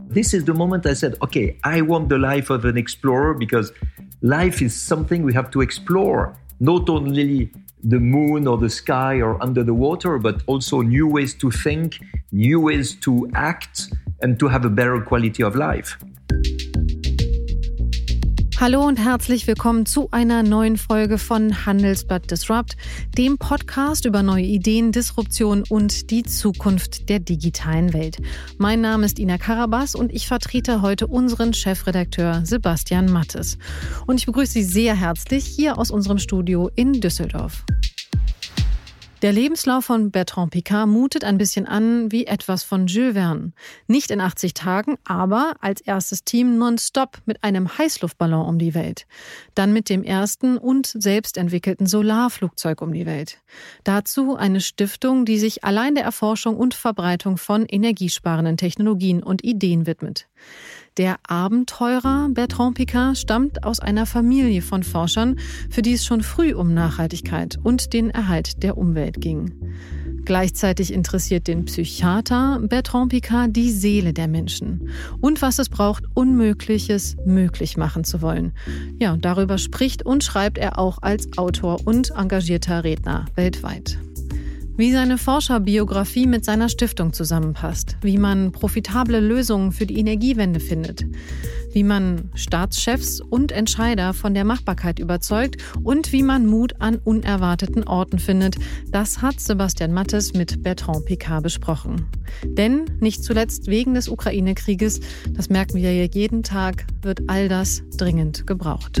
This is the moment I said, okay, I want the life of an explorer because life is something we have to explore, not only the moon or the sky or under the water, but also new ways to think, new ways to act, and to have a better quality of life. Hallo und herzlich willkommen zu einer neuen Folge von Handelsblatt Disrupt, dem Podcast über neue Ideen, Disruption und die Zukunft der digitalen Welt. Mein Name ist Ina Karabas und ich vertrete heute unseren Chefredakteur Sebastian Mattes. Und ich begrüße Sie sehr herzlich hier aus unserem Studio in Düsseldorf. Der Lebenslauf von Bertrand Picard mutet ein bisschen an wie etwas von Jules Verne. Nicht in 80 Tagen, aber als erstes Team nonstop mit einem Heißluftballon um die Welt. Dann mit dem ersten und selbst entwickelten Solarflugzeug um die Welt. Dazu eine Stiftung, die sich allein der Erforschung und Verbreitung von energiesparenden Technologien und Ideen widmet. Der Abenteurer Bertrand Picard stammt aus einer Familie von Forschern, für die es schon früh um Nachhaltigkeit und den Erhalt der Umwelt ging. Gleichzeitig interessiert den Psychiater Bertrand Picard die Seele der Menschen und was es braucht, Unmögliches möglich machen zu wollen. Ja, darüber spricht und schreibt er auch als Autor und engagierter Redner weltweit. Wie seine Forscherbiografie mit seiner Stiftung zusammenpasst, wie man profitable Lösungen für die Energiewende findet, wie man Staatschefs und Entscheider von der Machbarkeit überzeugt und wie man Mut an unerwarteten Orten findet, das hat Sebastian Mattes mit Bertrand Picard besprochen. Denn nicht zuletzt wegen des Ukraine-Krieges, das merken wir ja jeden Tag, wird all das dringend gebraucht.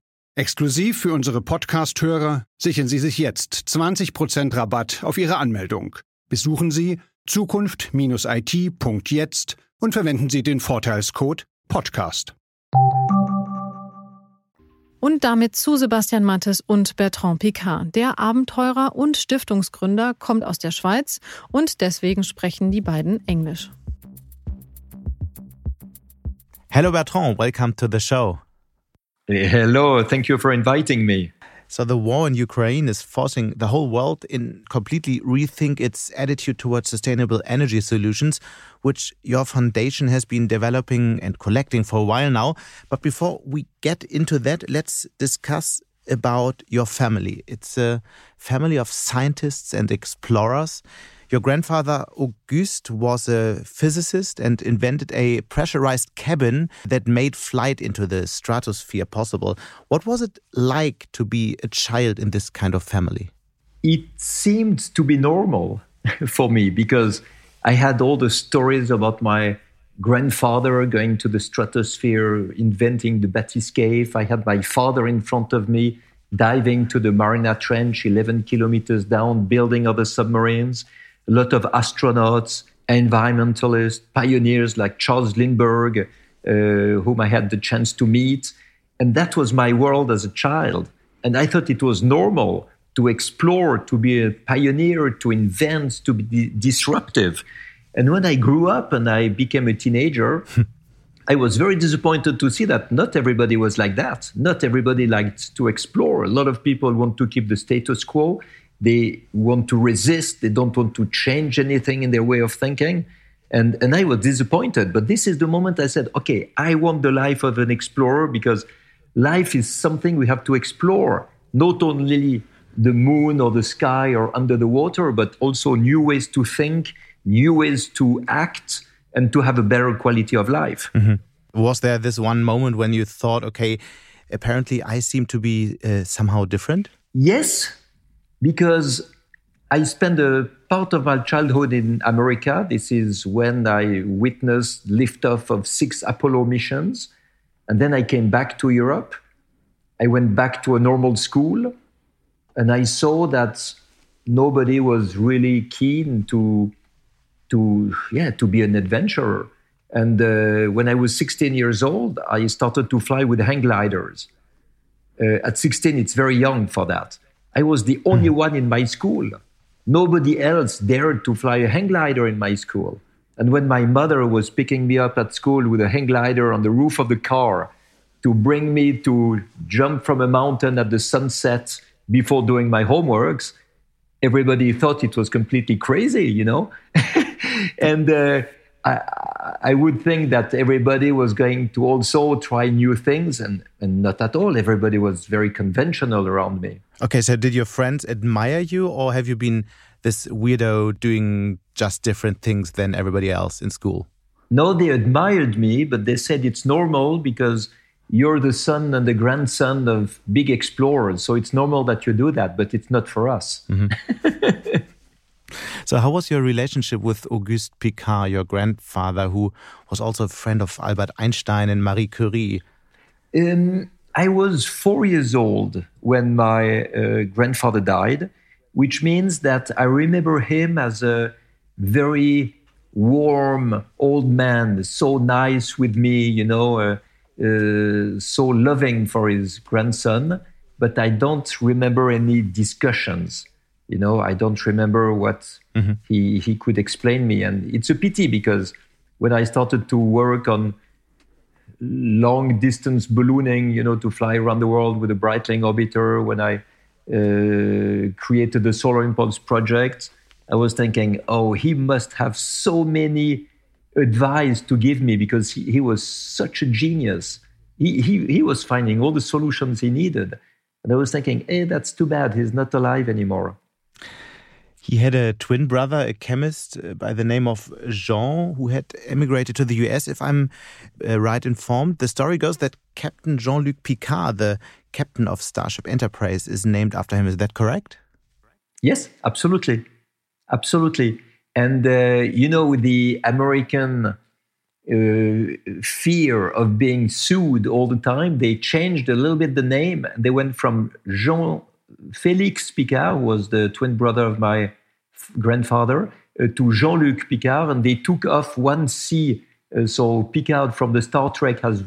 Exklusiv für unsere Podcast-Hörer sichern Sie sich jetzt 20% Rabatt auf Ihre Anmeldung. Besuchen Sie zukunft-it.jetzt und verwenden Sie den Vorteilscode Podcast. Und damit zu Sebastian Mattes und Bertrand Picard. Der Abenteurer und Stiftungsgründer kommt aus der Schweiz und deswegen sprechen die beiden Englisch. Hello Bertrand, welcome to the show. Hello, thank you for inviting me. So the war in Ukraine is forcing the whole world in completely rethink its attitude towards sustainable energy solutions, which your foundation has been developing and collecting for a while now. But before we get into that, let's discuss about your family. It's a family of scientists and explorers. Your grandfather, Auguste, was a physicist and invented a pressurized cabin that made flight into the stratosphere possible. What was it like to be a child in this kind of family? It seemed to be normal for me because I had all the stories about my grandfather going to the stratosphere, inventing the bathyscaphe. I had my father in front of me diving to the Mariana Trench, 11 kilometers down, building other submarines a lot of astronauts, environmentalists, pioneers like Charles Lindbergh, uh, whom I had the chance to meet. And that was my world as a child. And I thought it was normal to explore, to be a pioneer, to invent, to be disruptive. And when I grew up and I became a teenager, I was very disappointed to see that not everybody was like that. Not everybody liked to explore. A lot of people want to keep the status quo. They want to resist. They don't want to change anything in their way of thinking. And, and I was disappointed. But this is the moment I said, okay, I want the life of an explorer because life is something we have to explore, not only the moon or the sky or under the water, but also new ways to think, new ways to act, and to have a better quality of life. Mm-hmm. Was there this one moment when you thought, okay, apparently I seem to be uh, somehow different? Yes, because I spent a part of my childhood in America. This is when I witnessed liftoff of six Apollo missions. And then I came back to Europe. I went back to a normal school and I saw that nobody was really keen to to yeah to be an adventurer. And uh, when I was 16 years old, I started to fly with hang gliders. Uh, at 16, it's very young for that. I was the only mm. one in my school. Nobody else dared to fly a hang glider in my school. And when my mother was picking me up at school with a hang glider on the roof of the car to bring me to jump from a mountain at the sunset before doing my homeworks, everybody thought it was completely crazy, you know? and uh, I, I, would think that everybody was going to also try new things, and, and not at all. Everybody was very conventional around me. Okay, so did your friends admire you, or have you been this weirdo doing just different things than everybody else in school? No, they admired me, but they said it's normal because you're the son and the grandson of big explorers. So it's normal that you do that, but it's not for us. Mm -hmm. so, how was your relationship with Auguste Piccard, your grandfather, who was also a friend of Albert Einstein and Marie Curie? Um, I was four years old when my uh, grandfather died, which means that I remember him as a very warm old man, so nice with me, you know. Uh, uh, so loving for his grandson, but I don't remember any discussions. You know, I don't remember what mm-hmm. he, he could explain me. And it's a pity because when I started to work on long distance ballooning, you know, to fly around the world with a Breitling orbiter, when I uh, created the Solar Impulse project, I was thinking, oh, he must have so many advice to give me because he, he was such a genius. He, he, he was finding all the solutions he needed. And I was thinking, hey, that's too bad. He's not alive anymore. He had a twin brother, a chemist uh, by the name of Jean, who had emigrated to the US, if I'm uh, right informed. The story goes that Captain Jean Luc Picard, the captain of Starship Enterprise, is named after him. Is that correct? Yes, absolutely. Absolutely. And, uh, you know, the American uh, fear of being sued all the time, they changed a little bit the name. They went from Jean Félix Piccard, was the twin brother of my grandfather, uh, to Jean Luc Picard, and they took off one C. Uh, so Picard from the Star Trek has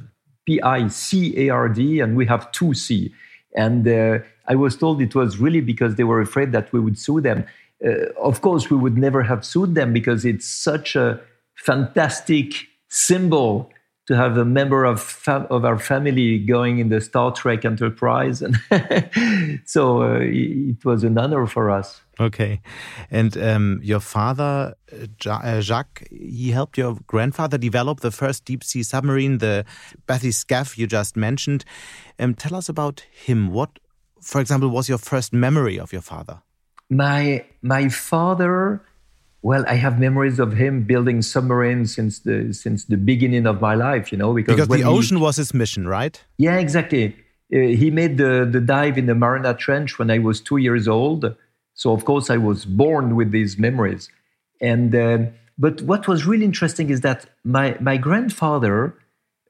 P I C A R D, and we have two C. And uh, I was told it was really because they were afraid that we would sue them. Uh, of course, we would never have sued them because it's such a fantastic symbol to have a member of fam- of our family going in the Star Trek Enterprise, and so uh, it was an honor for us. Okay, and um, your father, uh, Jacques, he helped your grandfather develop the first deep sea submarine, the Bathyscaphe you just mentioned. Um, tell us about him. What, for example, was your first memory of your father? my my father well i have memories of him building submarines since the since the beginning of my life you know because, because the ocean he, was his mission right? Yeah exactly. Uh, he made the the dive in the mariana trench when i was two years old. So of course i was born with these memories. And uh, but what was really interesting is that my my grandfather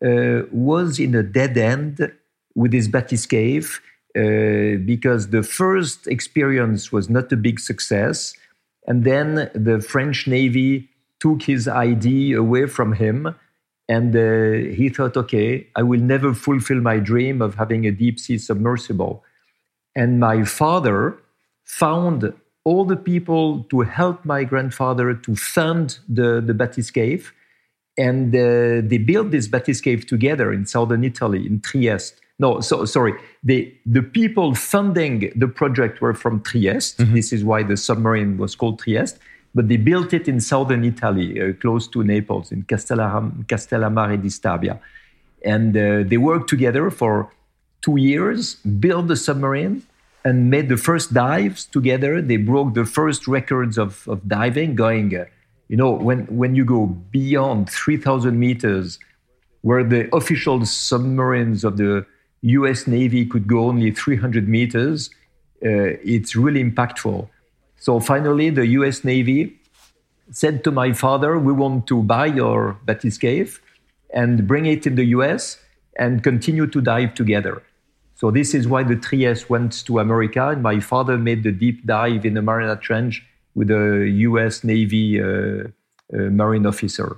uh, was in a dead end with his bathyscaphe uh, because the first experience was not a big success. And then the French Navy took his ID away from him. And uh, he thought, okay, I will never fulfill my dream of having a deep sea submersible. And my father found all the people to help my grandfather to fund the, the bathyscaphe. And uh, they built this bathyscaphe together in southern Italy, in Trieste no, so sorry. The the people funding the project were from Trieste. Mm-hmm. This is why the submarine was called Trieste. But they built it in southern Italy, uh, close to Naples, in Castellaram, Castellammare di Stabia, and uh, they worked together for two years, built the submarine, and made the first dives together. They broke the first records of, of diving, going. Uh, you know, when when you go beyond three thousand meters, where the official submarines of the US Navy could go only 300 meters, uh, it's really impactful. So finally, the US Navy said to my father, We want to buy your bathyscaphe and bring it in the US and continue to dive together. So this is why the Trieste went to America, and my father made the deep dive in the Mariana Trench with the U.S. Navy uh, marine officer.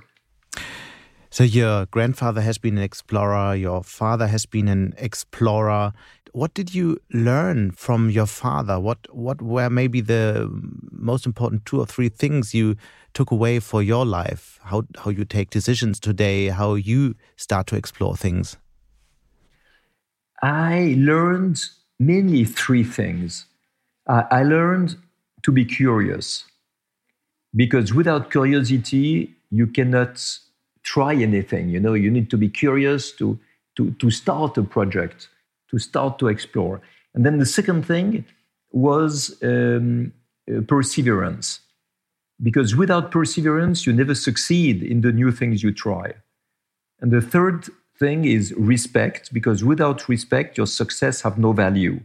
So, your grandfather has been an explorer, your father has been an explorer. What did you learn from your father? What, what were maybe the most important two or three things you took away for your life? How, how you take decisions today, how you start to explore things? I learned mainly three things. Uh, I learned to be curious because without curiosity, you cannot try anything. You know, you need to be curious to, to, to start a project, to start to explore. And then the second thing was um, uh, perseverance. Because without perseverance, you never succeed in the new things you try. And the third thing is respect, because without respect, your success have no value.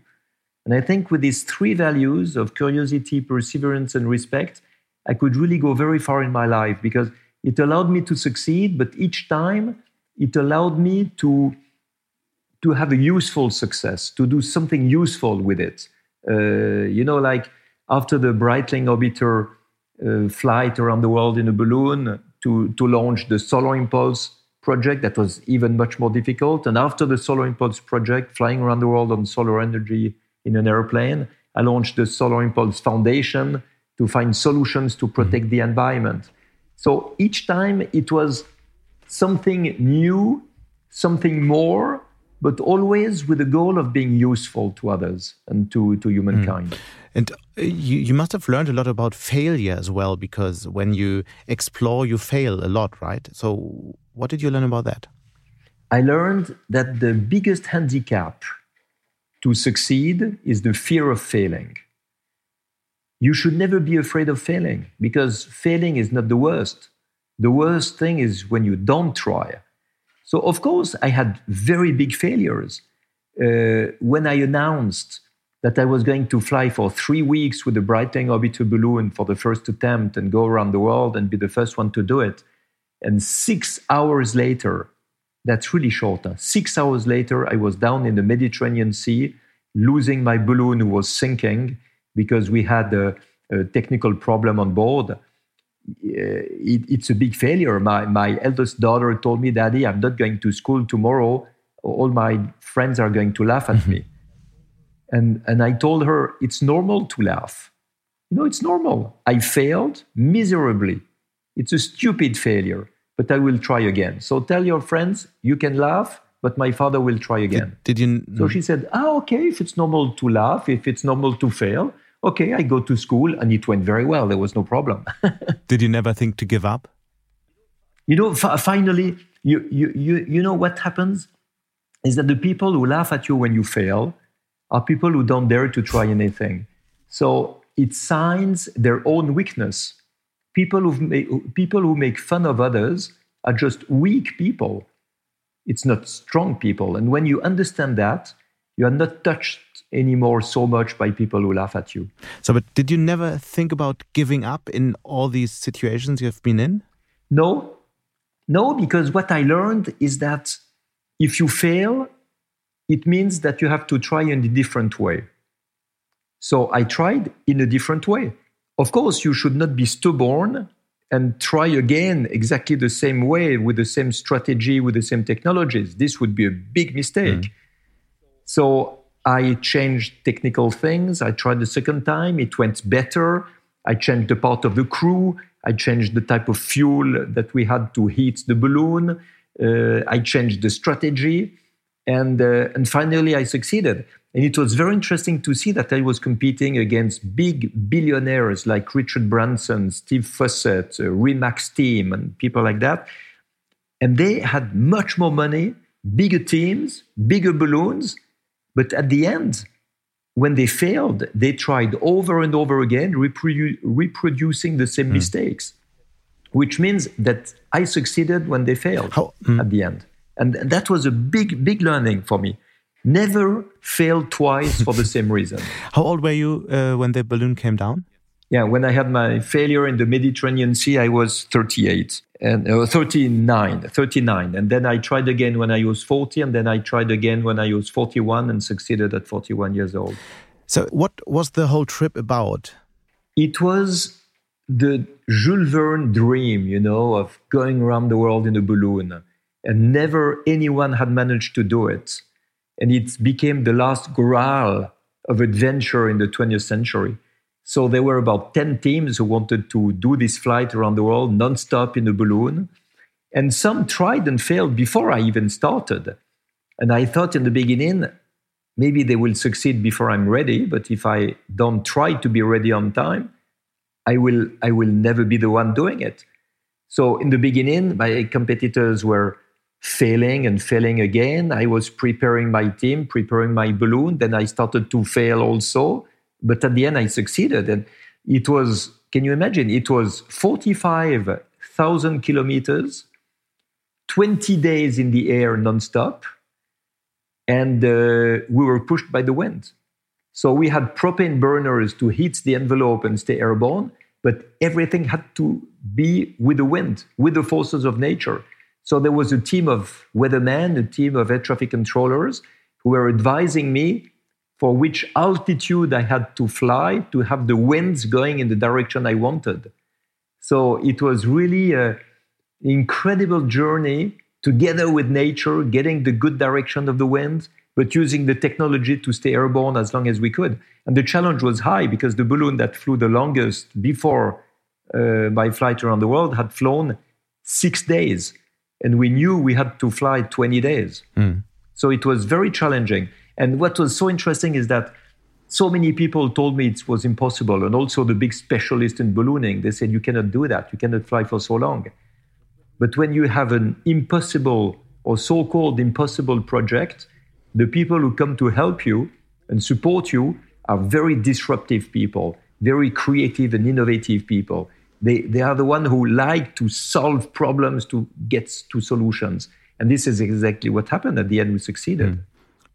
And I think with these three values of curiosity, perseverance, and respect, I could really go very far in my life because it allowed me to succeed, but each time it allowed me to, to have a useful success, to do something useful with it. Uh, you know, like after the Breitling orbiter uh, flight around the world in a balloon to, to launch the Solar Impulse project that was even much more difficult. And after the Solar Impulse project, flying around the world on solar energy in an airplane, I launched the Solar Impulse Foundation to find solutions to protect the environment. So each time it was something new, something more, but always with the goal of being useful to others and to, to humankind. Mm. And uh, you, you must have learned a lot about failure as well, because when you explore, you fail a lot, right? So, what did you learn about that? I learned that the biggest handicap to succeed is the fear of failing. You should never be afraid of failing because failing is not the worst. The worst thing is when you don't try. So, of course, I had very big failures. Uh, when I announced that I was going to fly for three weeks with the Breitling orbiter balloon for the first attempt and go around the world and be the first one to do it, and six hours later, that's really short. Huh? Six hours later, I was down in the Mediterranean Sea, losing my balloon, who was sinking because we had a, a technical problem on board. It, it's a big failure. My, my eldest daughter told me, Daddy, I'm not going to school tomorrow. All my friends are going to laugh at me. And, and I told her, it's normal to laugh. You know, it's normal. I failed miserably. It's a stupid failure but I will try again. So tell your friends you can laugh, but my father will try again. Did, did you? So she said, ah, okay, if it's normal to laugh, if it's normal to fail, okay, I go to school and it went very well. There was no problem. did you never think to give up? You know, finally, you, you, you, you know what happens is that the people who laugh at you when you fail are people who don't dare to try anything. So it signs their own weakness people who make, people who make fun of others are just weak people. It's not strong people. And when you understand that, you are not touched anymore so much by people who laugh at you. So, but did you never think about giving up in all these situations you have been in? No, no, because what I learned is that if you fail, it means that you have to try in a different way. So I tried in a different way. Of course, you should not be stubborn and try again exactly the same way with the same strategy, with the same technologies. This would be a big mistake. Mm. So I changed technical things. I tried the second time, it went better. I changed the part of the crew. I changed the type of fuel that we had to heat the balloon. Uh, I changed the strategy. And, uh, and finally, I succeeded. And it was very interesting to see that I was competing against big billionaires like Richard Branson, Steve Fossett, uh, Remax team, and people like that. And they had much more money, bigger teams, bigger balloons. But at the end, when they failed, they tried over and over again, reprodu- reproducing the same mm. mistakes, which means that I succeeded when they failed How, mm. at the end. And that was a big, big learning for me never failed twice for the same reason. How old were you uh, when the balloon came down? Yeah, when I had my failure in the Mediterranean Sea, I was 38 and uh, 39, 39. And then I tried again when I was 40, and then I tried again when I was 41 and succeeded at 41 years old. So, what was the whole trip about? It was the Jules Verne dream, you know, of going around the world in a balloon, and never anyone had managed to do it. And it became the last graal of adventure in the 20th century. So there were about 10 teams who wanted to do this flight around the world nonstop in a balloon. And some tried and failed before I even started. And I thought in the beginning, maybe they will succeed before I'm ready. But if I don't try to be ready on time, I will, I will never be the one doing it. So in the beginning, my competitors were failing and failing again. I was preparing my team, preparing my balloon. Then I started to fail also. But at the end, I succeeded. And it was, can you imagine? It was 45,000 kilometers, 20 days in the air nonstop. And uh, we were pushed by the wind. So we had propane burners to heat the envelope and stay airborne, but everything had to be with the wind, with the forces of nature. So there was a team of weathermen, a team of air traffic controllers who were advising me for which altitude I had to fly to have the winds going in the direction I wanted. So it was really an incredible journey together with nature, getting the good direction of the wind, but using the technology to stay airborne as long as we could. And the challenge was high because the balloon that flew the longest before uh, my flight around the world had flown six days. And we knew we had to fly 20 days. Mm. So it was very challenging. And what was so interesting is that so many people told me it was impossible. And also the big specialists in ballooning, they said, you cannot do that. You cannot fly for so long. But when you have an impossible or so called impossible project, the people who come to help you and support you are very disruptive people, very creative and innovative people. They, they are the one who like to solve problems to get to solutions. And this is exactly what happened. At the end, we succeeded. Mm.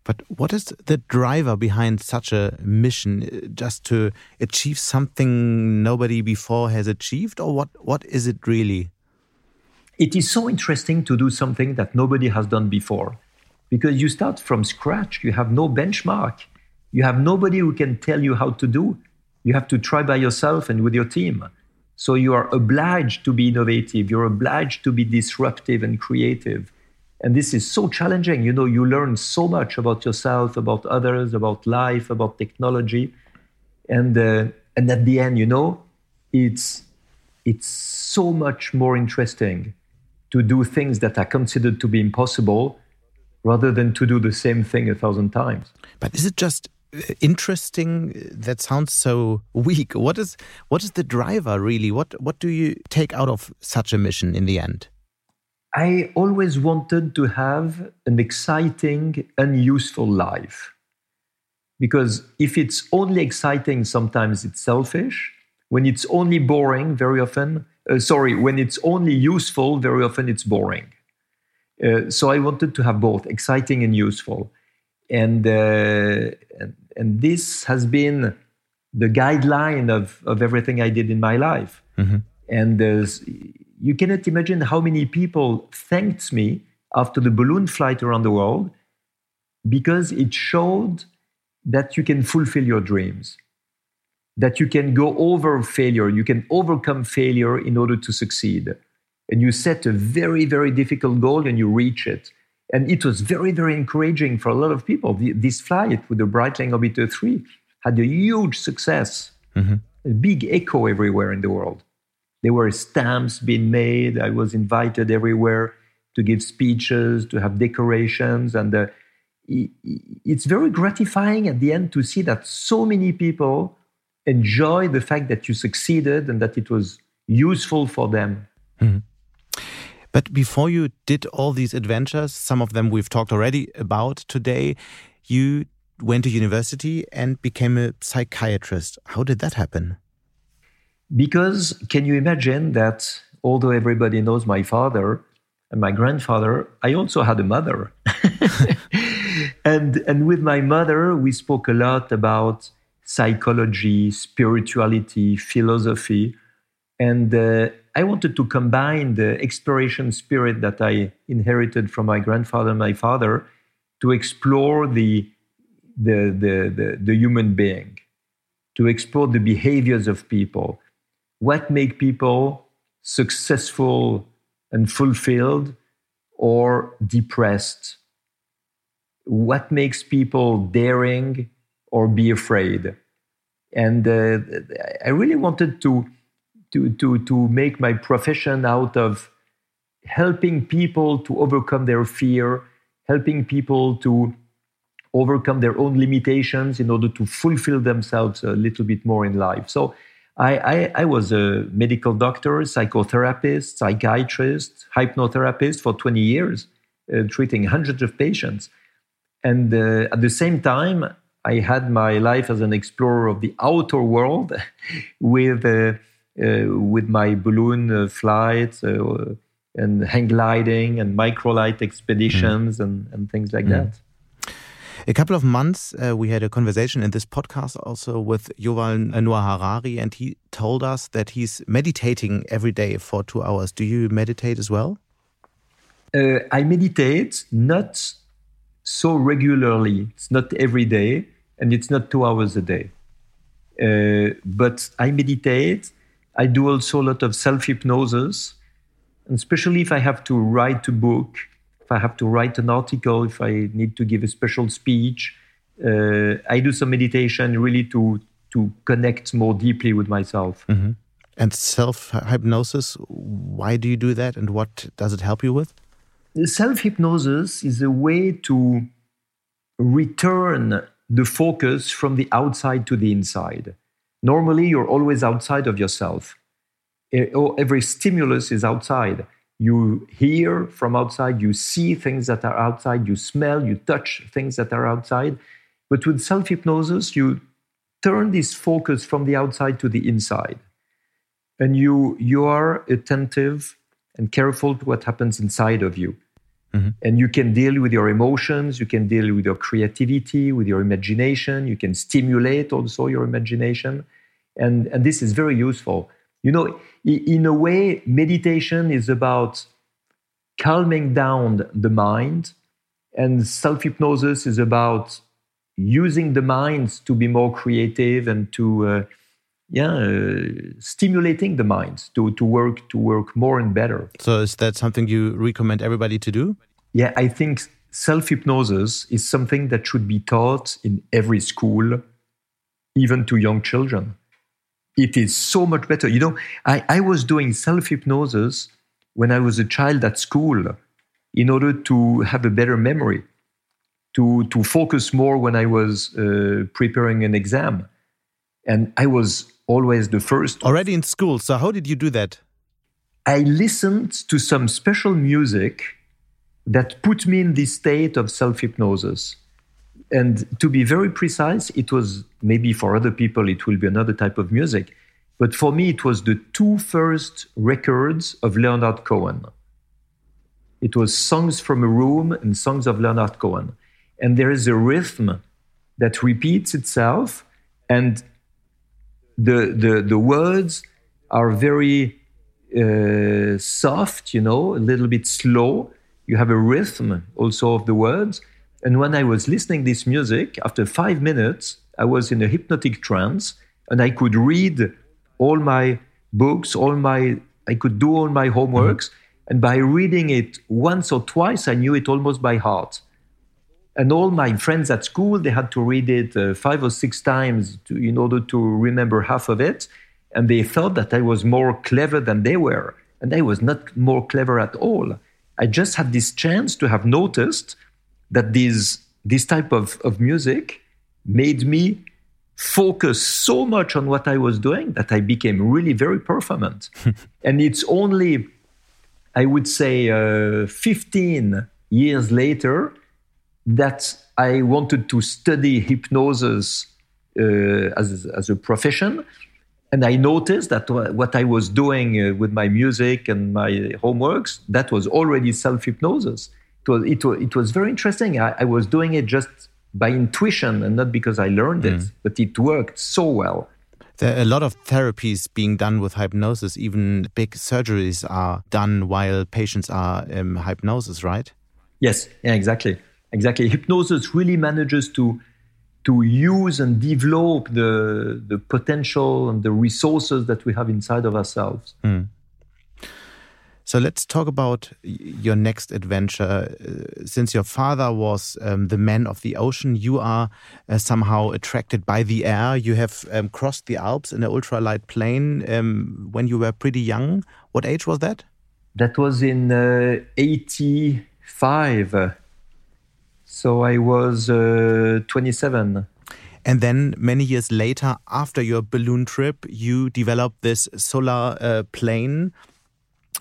But what is the driver behind such a mission? Uh, just to achieve something nobody before has achieved, or what? What is it really? It is so interesting to do something that nobody has done before, because you start from scratch. You have no benchmark. You have nobody who can tell you how to do. You have to try by yourself and with your team. So you are obliged to be innovative. You're obliged to be disruptive and creative. And this is so challenging. You know, you learn so much about yourself, about others, about life, about technology. And, uh, and at the end, you know, it's, it's so much more interesting to do things that are considered to be impossible rather than to do the same thing a thousand times. But is it just interesting that sounds so weak what is what is the driver really what what do you take out of such a mission in the end i always wanted to have an exciting and useful life because if it's only exciting sometimes it's selfish when it's only boring very often uh, sorry when it's only useful very often it's boring uh, so i wanted to have both exciting and useful and, uh, and, and this has been the guideline of, of everything I did in my life. Mm-hmm. And you cannot imagine how many people thanked me after the balloon flight around the world because it showed that you can fulfill your dreams, that you can go over failure, you can overcome failure in order to succeed. And you set a very, very difficult goal and you reach it. And it was very, very encouraging for a lot of people. The, this flight with the Breitling Orbiter 3 had a huge success, mm-hmm. a big echo everywhere in the world. There were stamps being made. I was invited everywhere to give speeches, to have decorations. And uh, it's very gratifying at the end to see that so many people enjoy the fact that you succeeded and that it was useful for them. Mm-hmm. But before you did all these adventures, some of them we've talked already about today, you went to university and became a psychiatrist. How did that happen? Because can you imagine that although everybody knows my father and my grandfather, I also had a mother. and and with my mother we spoke a lot about psychology, spirituality, philosophy. And uh, I wanted to combine the exploration spirit that I inherited from my grandfather and my father to explore the, the, the, the, the human being, to explore the behaviors of people, what make people successful and fulfilled or depressed? What makes people daring or be afraid? And uh, I really wanted to, to, to, to make my profession out of helping people to overcome their fear, helping people to overcome their own limitations in order to fulfill themselves a little bit more in life. So I, I, I, was a medical doctor, psychotherapist, psychiatrist, hypnotherapist for 20 years, uh, treating hundreds of patients. And uh, at the same time, I had my life as an explorer of the outer world with, uh, uh with my balloon uh, flights uh, and hang gliding and microlight expeditions mm. and, and things like mm. that. A couple of months, uh, we had a conversation in this podcast also with Yuval Noah Harari, and he told us that he's meditating every day for two hours. Do you meditate as well? Uh, I meditate not so regularly. It's not every day, and it's not two hours a day. Uh, but I meditate. I do also a lot of self hypnosis, especially if I have to write a book if I have to write an article, if I need to give a special speech, uh, I do some meditation really to to connect more deeply with myself. Mm -hmm. And self hypnosis, why do you do that, and what does it help you with? Self hypnosis is a way to return the focus from the outside to the inside. Normally, you're always outside of yourself. Every stimulus is outside you hear from outside, you see things that are outside, you smell, you touch things that are outside. But with self hypnosis, you turn this focus from the outside to the inside. And you, you are attentive and careful to what happens inside of you. Mm-hmm. And you can deal with your emotions, you can deal with your creativity, with your imagination, you can stimulate also your imagination. And, and this is very useful. You know, in a way, meditation is about calming down the mind, and self hypnosis is about using the minds to be more creative and to, uh, yeah, uh, stimulating the mind to, to work to work more and better. So, is that something you recommend everybody to do? Yeah, I think self hypnosis is something that should be taught in every school, even to young children it is so much better. You know, I, I was doing self hypnosis when I was a child at school in order to have a better memory, to, to focus more when I was uh, preparing an exam. And I was always the first. Already in school. So, how did you do that? I listened to some special music that put me in this state of self hypnosis and to be very precise, it was maybe for other people it will be another type of music, but for me it was the two first records of Leonard Cohen. It was songs from a room and songs of Leonard Cohen, and there is a rhythm that repeats itself, and the the the words are very uh, soft, you know, a little bit slow. You have a rhythm also of the words and when I was listening this music, after five minutes, I was in a hypnotic trance, and I could read all my books, all my I could do all my homeworks, mm-hmm. and by reading it once or twice, I knew it almost by heart. And all my friends at school, they had to read it uh, five or six times to, in order to remember half of it, and they thought that I was more clever than they were, and I was not more clever at all. I just had this chance to have noticed that this this type of, of music made me focus so much on what I was doing that I became really very performant. and it's only, I would say, uh, 15 years later that I wanted to study hypnosis uh, as, as a profession. And I noticed that what I was doing uh, with my music and my homeworks, that was already self hypnosis it was it was, it was very interesting. I, I, was doing it just by intuition and not because I learned mm. it, but it worked so well. There are a lot of therapies being done with hypnosis. Even big surgeries are done while patients are in hypnosis, right? Yes, yeah, exactly, exactly. Hypnosis really manages to to use and develop the, the potential and the resources that we have inside of ourselves. Mm. So let's talk about your next adventure. Uh, since your father was um, the man of the ocean, you are uh, somehow attracted by the air. You have um, crossed the Alps in an ultralight plane um, when you were pretty young. What age was that? That was in uh, 85. So I was uh, 27. And then many years later, after your balloon trip, you developed this solar uh, plane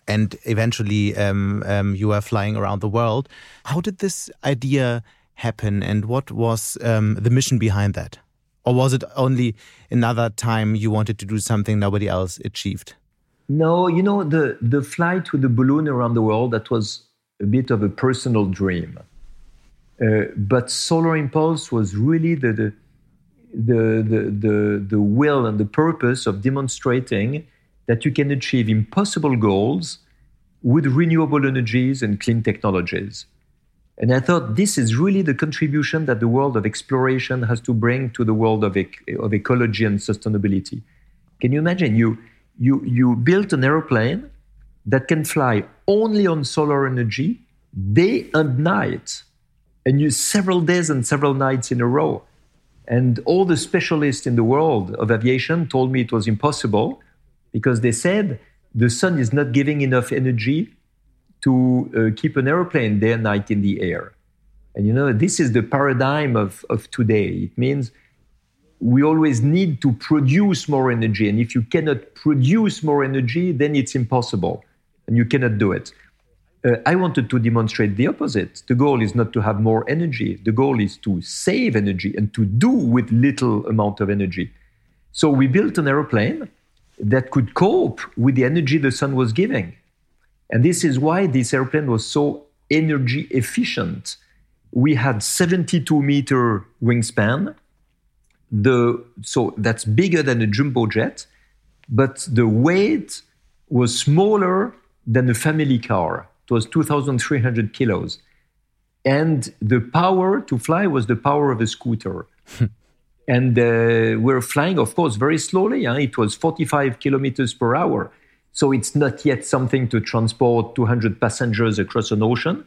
and eventually um, um, you were flying around the world. How did this idea happen, and what was um, the mission behind that? Or was it only another time you wanted to do something nobody else achieved? No, you know, the, the flight with the balloon around the world, that was a bit of a personal dream. Uh, but Solar Impulse was really the, the, the, the, the, the will and the purpose of demonstrating that you can achieve impossible goals with renewable energies and clean technologies. And I thought this is really the contribution that the world of exploration has to bring to the world of, ec- of ecology and sustainability. Can you imagine? You, you, you built an aeroplane that can fly only on solar energy day and night, and you several days and several nights in a row. And all the specialists in the world of aviation told me it was impossible because they said the sun is not giving enough energy to uh, keep an airplane day and night in the air. And you know, this is the paradigm of, of today. It means we always need to produce more energy. And if you cannot produce more energy, then it's impossible and you cannot do it. Uh, I wanted to demonstrate the opposite. The goal is not to have more energy. The goal is to save energy and to do with little amount of energy. So we built an aeroplane that could cope with the energy the sun was giving. And this is why this airplane was so energy efficient. We had 72 meter wingspan. The, so that's bigger than a jumbo jet, but the weight was smaller than a family car. It was 2,300 kilos. And the power to fly was the power of a scooter. And uh, we're flying, of course, very slowly. Huh? It was 45 kilometers per hour. So it's not yet something to transport 200 passengers across an ocean.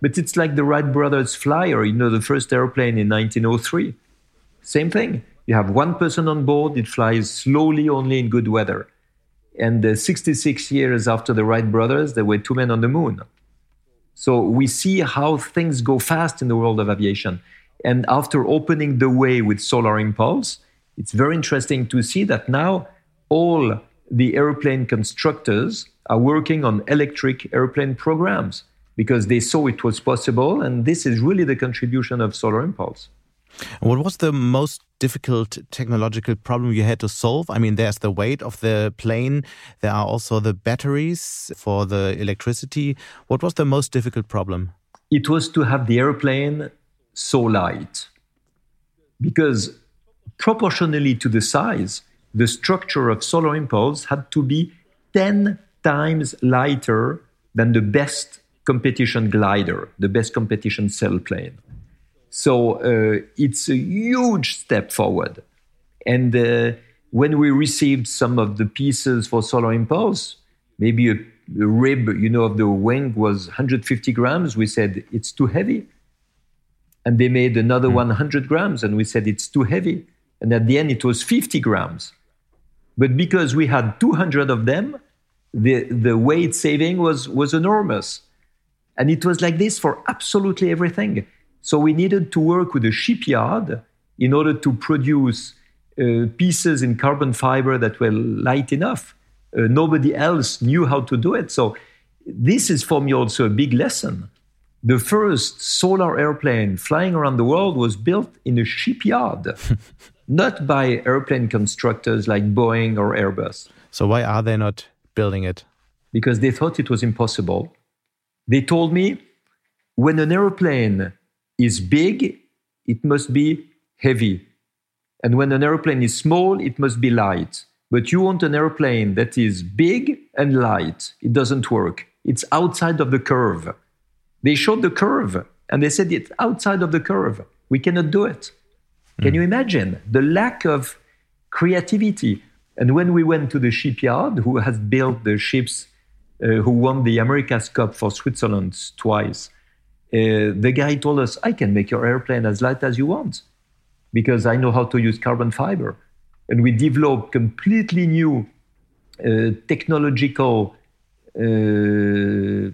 But it's like the Wright brothers flyer, you know, the first airplane in 1903. Same thing. You have one person on board, it flies slowly only in good weather. And uh, 66 years after the Wright brothers, there were two men on the moon. So we see how things go fast in the world of aviation. And after opening the way with Solar Impulse, it's very interesting to see that now all the airplane constructors are working on electric airplane programs because they saw it was possible. And this is really the contribution of Solar Impulse. What was the most difficult technological problem you had to solve? I mean, there's the weight of the plane, there are also the batteries for the electricity. What was the most difficult problem? It was to have the airplane so light? Because proportionally to the size, the structure of Solar Impulse had to be 10 times lighter than the best competition glider, the best competition sailplane. So uh, it's a huge step forward. And uh, when we received some of the pieces for Solar Impulse, maybe a, a rib, you know, of the wing was 150 grams, we said it's too heavy and they made another mm. 100 grams and we said it's too heavy. And at the end it was 50 grams. But because we had 200 of them the, the weight saving was, was enormous. And it was like this for absolutely everything. So we needed to work with a shipyard in order to produce uh, pieces in carbon fiber that were light enough. Uh, nobody else knew how to do it. So this is for me also a big lesson the first solar airplane flying around the world was built in a shipyard, not by airplane constructors like Boeing or Airbus. So, why are they not building it? Because they thought it was impossible. They told me when an airplane is big, it must be heavy. And when an airplane is small, it must be light. But you want an airplane that is big and light. It doesn't work. It's outside of the curve. They showed the curve and they said it's outside of the curve. We cannot do it. Can you imagine the lack of creativity? And when we went to the shipyard, who has built the ships, uh, who won the America's Cup for Switzerland twice, uh, the guy told us, I can make your airplane as light as you want because I know how to use carbon fiber. And we developed completely new uh, technological uh,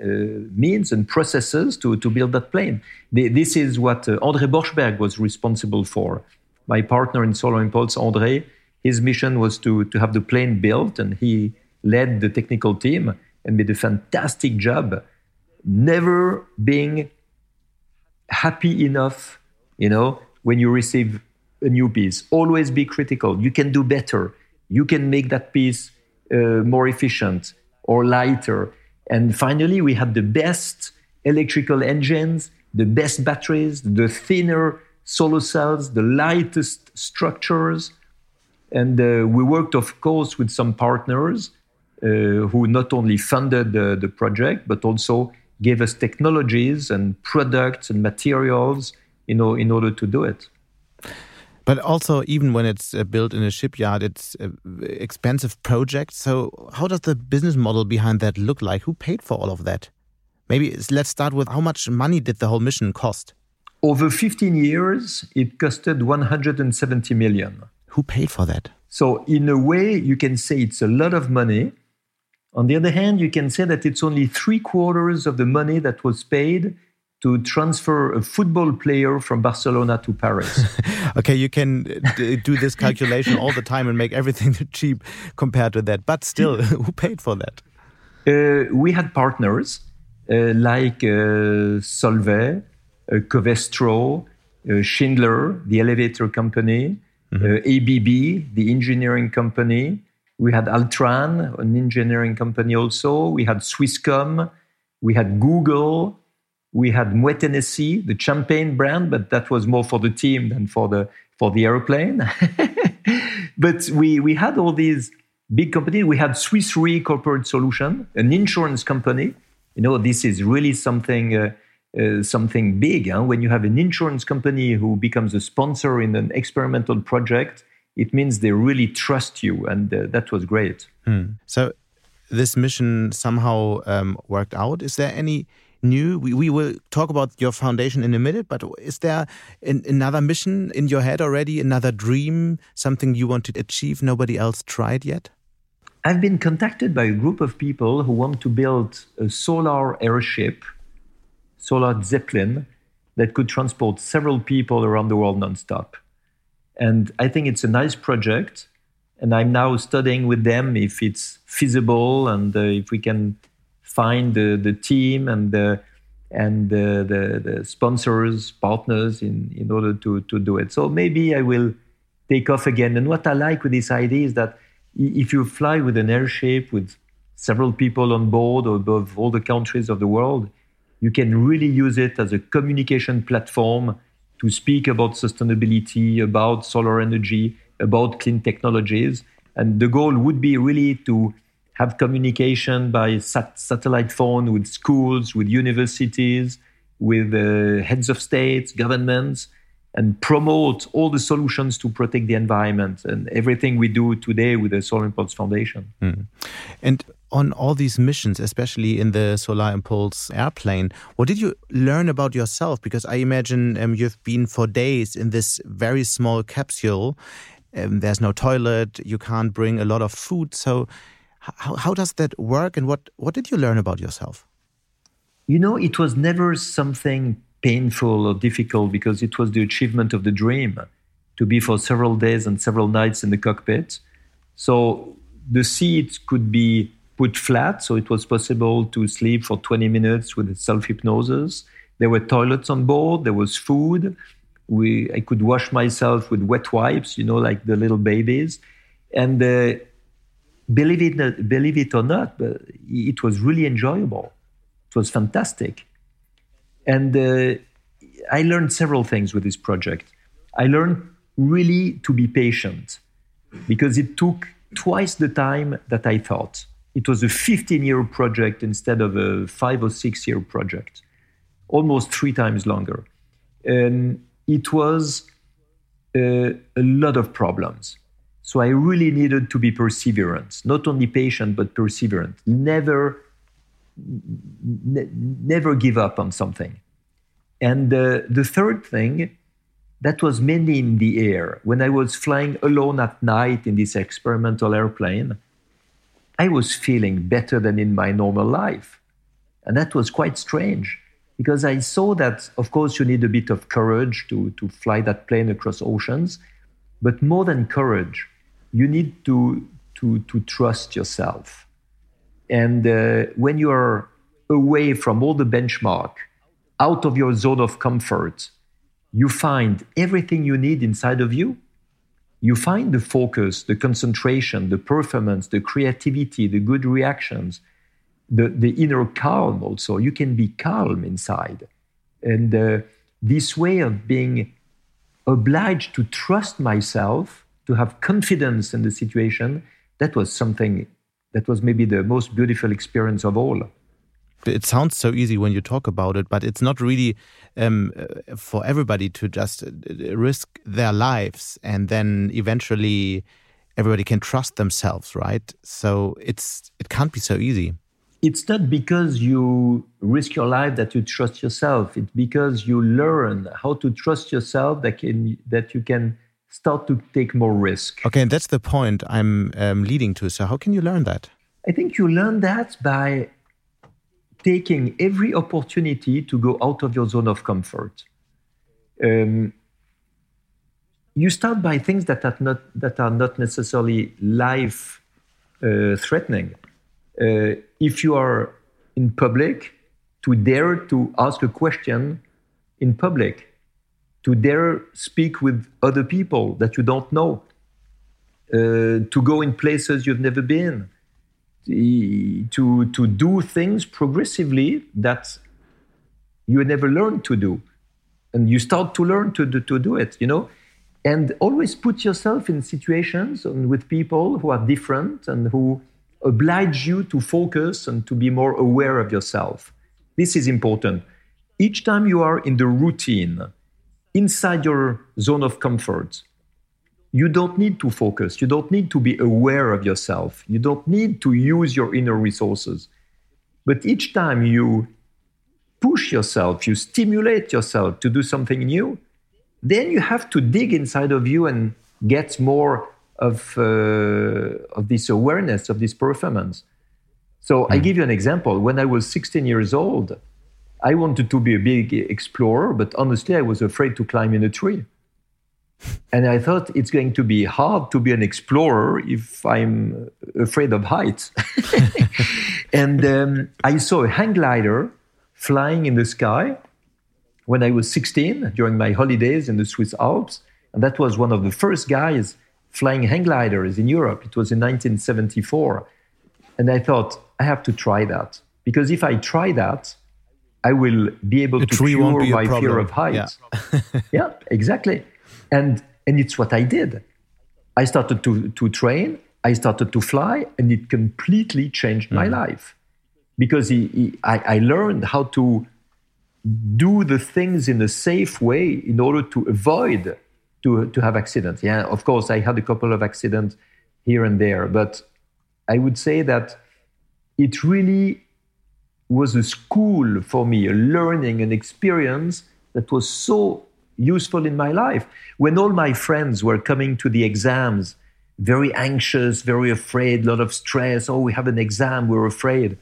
means and processes to, to build that plane. This is what uh, André Borschberg was responsible for. My partner in Solar Impulse, André, his mission was to, to have the plane built, and he led the technical team and did a fantastic job, never being happy enough, you know, when you receive a new piece. Always be critical. You can do better. You can make that piece uh, more efficient or lighter. And finally, we had the best electrical engines, the best batteries, the thinner solar cells, the lightest structures. And uh, we worked, of course, with some partners uh, who not only funded the, the project, but also gave us technologies and products and materials you know, in order to do it. But also, even when it's uh, built in a shipyard, it's an expensive project. So, how does the business model behind that look like? Who paid for all of that? Maybe let's start with how much money did the whole mission cost? Over 15 years, it costed 170 million. Who paid for that? So, in a way, you can say it's a lot of money. On the other hand, you can say that it's only three quarters of the money that was paid to transfer a football player from Barcelona to Paris. okay, you can do this calculation all the time and make everything cheap compared to that. But still, who paid for that? Uh, we had partners uh, like uh, Solvay, uh, Covestro, uh, Schindler, the elevator company, mm -hmm. ABB, the engineering company. We had Altran, an engineering company also. We had Swisscom. We had Google we had Moet Hennessy, the champagne brand, but that was more for the team than for the for the airplane. but we we had all these big companies. We had Swiss Re Corporate Solution, an insurance company. You know, this is really something. Uh, uh, something big. Huh? When you have an insurance company who becomes a sponsor in an experimental project, it means they really trust you, and uh, that was great. Hmm. So, this mission somehow um, worked out. Is there any new? We, we will talk about your foundation in a minute, but is there an, another mission in your head already, another dream, something you want to achieve nobody else tried yet? I've been contacted by a group of people who want to build a solar airship, solar Zeppelin, that could transport several people around the world nonstop. And I think it's a nice project. And I'm now studying with them if it's feasible and uh, if we can find the, the team and the and the, the, the, sponsors, partners in, in order to, to do it. So maybe I will take off again. And what I like with this idea is that if you fly with an airship with several people on board or above all the countries of the world, you can really use it as a communication platform to speak about sustainability, about solar energy, about clean technologies. And the goal would be really to have communication by sat- satellite phone with schools, with universities, with uh, heads of states, governments, and promote all the solutions to protect the environment and everything we do today with the Solar Impulse Foundation. Mm. And on all these missions, especially in the Solar Impulse airplane, what did you learn about yourself? Because I imagine um, you've been for days in this very small capsule. Um, there's no toilet. You can't bring a lot of food. So, how, how does that work and what, what did you learn about yourself? You know, it was never something painful or difficult because it was the achievement of the dream to be for several days and several nights in the cockpit. So the seat could be put flat, so it was possible to sleep for 20 minutes with self hypnosis. There were toilets on board, there was food. We, I could wash myself with wet wipes, you know, like the little babies. And uh, believe it, believe it or not, but it was really enjoyable. It was fantastic. And uh, I learned several things with this project. I learned really to be patient because it took twice the time that I thought. It was a 15 year project instead of a five or six year project, almost three times longer. And it was uh, a lot of problems. So I really needed to be perseverant, not only patient, but perseverant. Never, ne- never give up on something. And uh, the third thing, that was mainly in the air. When I was flying alone at night in this experimental airplane, I was feeling better than in my normal life. And that was quite strange because I saw that, of course, you need a bit of courage to, to fly that plane across oceans. But more than courage, you need to, to, to trust yourself. And uh, when you are away from all the benchmark, out of your zone of comfort, you find everything you need inside of you. You find the focus, the concentration, the performance, the creativity, the good reactions, the, the inner calm also. You can be calm inside. And uh, this way of being obliged to trust myself, to have confidence in the situation, that was something that was maybe the most beautiful experience of all. It sounds so easy when you talk about it, but it's not really um, for everybody to just uh, risk their lives and then eventually everybody can trust themselves, right? So it's it can't be so easy it's not because you risk your life that you trust yourself. It's because you learn how to trust yourself that can that you can start to take more risk. Okay, and that's the point I'm um, leading to. So how can you learn that? I think you learn that by taking every opportunity to go out of your zone of comfort. Um, you start by things that are not that are not necessarily life uh, threatening uh, if you are in public, to dare to ask a question in public, to dare speak with other people that you don't know, uh, to go in places you've never been, to, to do things progressively that you never learned to do. And you start to learn to do, to do it, you know? And always put yourself in situations and with people who are different and who oblige you to focus and to be more aware of yourself. This is important. Each time you are in the routine, inside your zone of comfort, you don't need to focus. You don't need to be aware of yourself. You don't need to use your inner resources. But each time you push yourself, you stimulate yourself to do something new, then you have to dig inside of you and get more of, uh, of this awareness, of this performance. So mm. I hmm. give you an example. When I was 16 years old, I wanted to be a big explorer, but honestly, I was afraid to climb in a tree. And I thought it's going to be hard to be an explorer if I'm afraid of heights. and um, I saw a hang glider flying in the sky when I was 16 during my holidays in the Swiss Alps. And that was one of the first guys flying hang gliders in Europe. It was in 1974. And I thought, I have to try that. Because if I try that, I will be able the to cure be my fear of heights. Yeah. yeah, exactly. And, and it's what I did. I started to, to train, I started to fly, and it completely changed my mm. life. Because he, he, I, I learned how to do the things in a safe way in order to avoid to, to have accidents. Yeah, of course, I had a couple of accidents here and there, but I would say that it really was a school for me, a learning, an experience that was so useful in my life. When all my friends were coming to the exams, very anxious, very afraid, a lot of stress. Oh, we have an exam, we're afraid.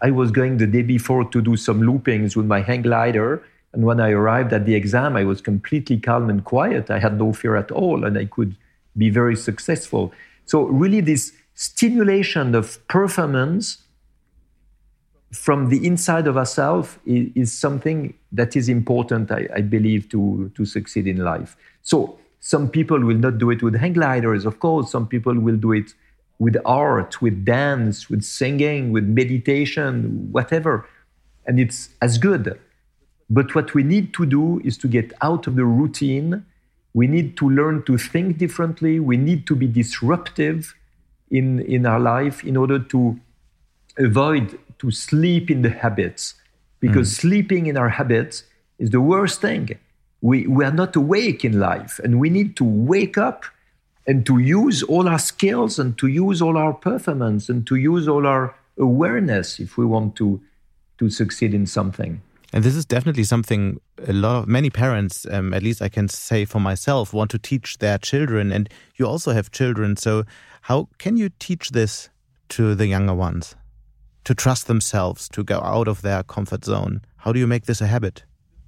I was going the day before to do some loopings with my hang glider and when I arrived at the exam, I was completely calm and quiet. I had no fear at all, and I could be very successful. So, really, this stimulation of performance from the inside of ourselves is, is, something that is important, I, I, believe, to, to succeed in life. So, some people will not do it with hang gliders, of course. Some people will do it with art, with dance, with singing, with meditation, whatever. And it's as good. But what we need to do is to get out of the routine. We need to learn to think differently. We need to be disruptive in, in our life in order to avoid to sleep in the habits. Because mm. sleeping in our habits is the worst thing. We, we are not awake in life, and we need to wake up and to use all our skills and to use all our performance and to use all our awareness if we want to to succeed in something. And this is definitely something a lot of many parents, um, at least I can say for myself, want to teach their children. And you also have children, so how can you teach this to the younger ones? To trust themselves, to go out of their comfort zone. How do you make this a habit?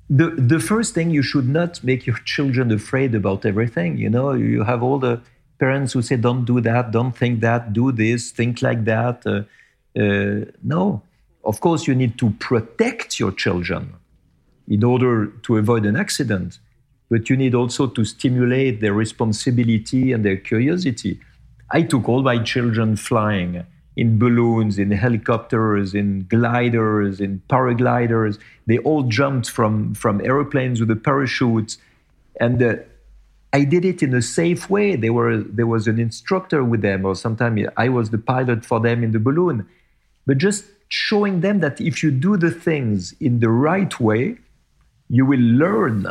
The the first thing you should not make your children afraid about everything. You know, you have all the parents who say, "Don't do that, don't think that, do this, think like that." Uh, uh, no, of course you need to protect your children in order to avoid an accident, but you need also to stimulate their responsibility and their curiosity. I took all my children flying in balloons, in helicopters, in gliders, in paragliders. They all jumped from, from airplanes with the parachutes. And uh, I did it in a safe way. There, were, there was an instructor with them, or sometimes I was the pilot for them in the balloon. But just showing them that if you do the things in the right way, you will learn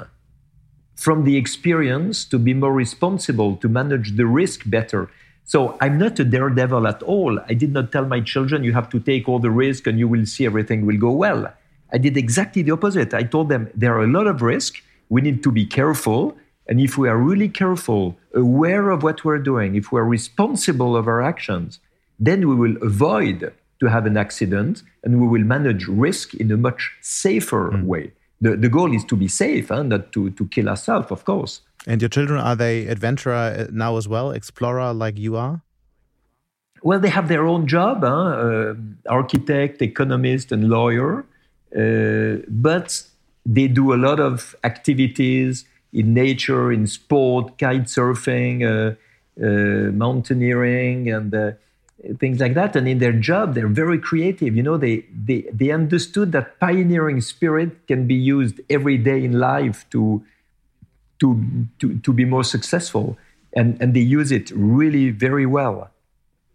from the experience to be more responsible, to manage the risk better. So I'm not a daredevil at all. I did not tell my children, you have to take all the risk and you will see everything will go well. I did exactly the opposite. I told them there are a lot of risk. We need to be careful. And if we are really careful, aware of what we're doing, if we're responsible of our actions, then we will avoid to have an accident and we will manage risk in a much safer mm. way. The, the goal is to be safe and not to, to kill ourselves, of course. And your children, are they adventurer uh, now as well, explorer like you are? Well, they have their own job, huh? uh, architect, economist, and lawyer. Uh, but they do a lot of activities in nature, in sport, kite surfing, uh, uh mountaineering, and uh, things like that. And in their job, they're very creative. You know, they, they, they understood that pioneering spirit can be used every day in life to, to, to, to be more successful. And, and they use it really very well.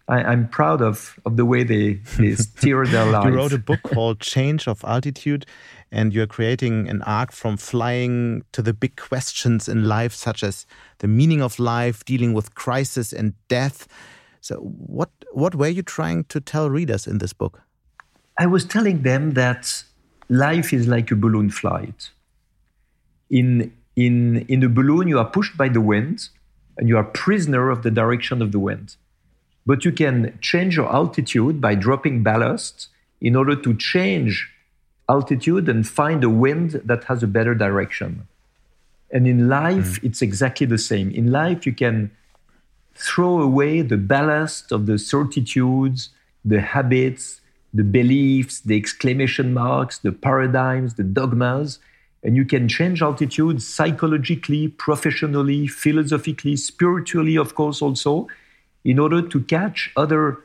I, am proud of, of the way they, they steer their life. you wrote a book called Change of Altitude, and you're creating an arc from flying to the big questions in life, such as the meaning of life, dealing with crisis and death. So, what what were you trying to tell readers in this book? I was telling them that life is like a balloon flight. In in in a balloon, you are pushed by the wind, and you are prisoner of the direction of the wind. But you can change your altitude by dropping ballast in order to change altitude and find a wind that has a better direction. And in life, mm. it's exactly the same. In life, you can throw away the ballast of the certitudes, the habits, the beliefs, the exclamation marks, the paradigms, the dogmas, and you can change altitude psychologically, professionally, philosophically, spiritually, of course, also, in order to catch other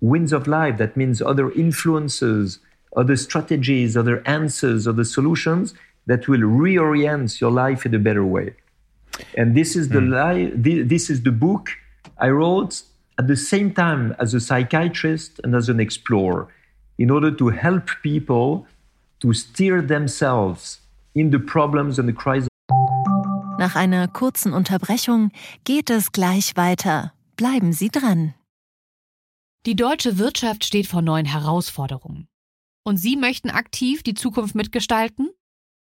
winds of life. That means other influences, other strategies, other answers, other solutions that will reorient your life in a better way. And this is the mm. li- this is the book I wrote at the same time as a psychiatrist and as an explorer in order to help people to steer themselves in the problems and the crises. Nach einer kurzen Unterbrechung geht es gleich weiter. Bleiben Sie dran. Die deutsche Wirtschaft steht vor neuen Herausforderungen. Und Sie möchten aktiv die Zukunft mitgestalten?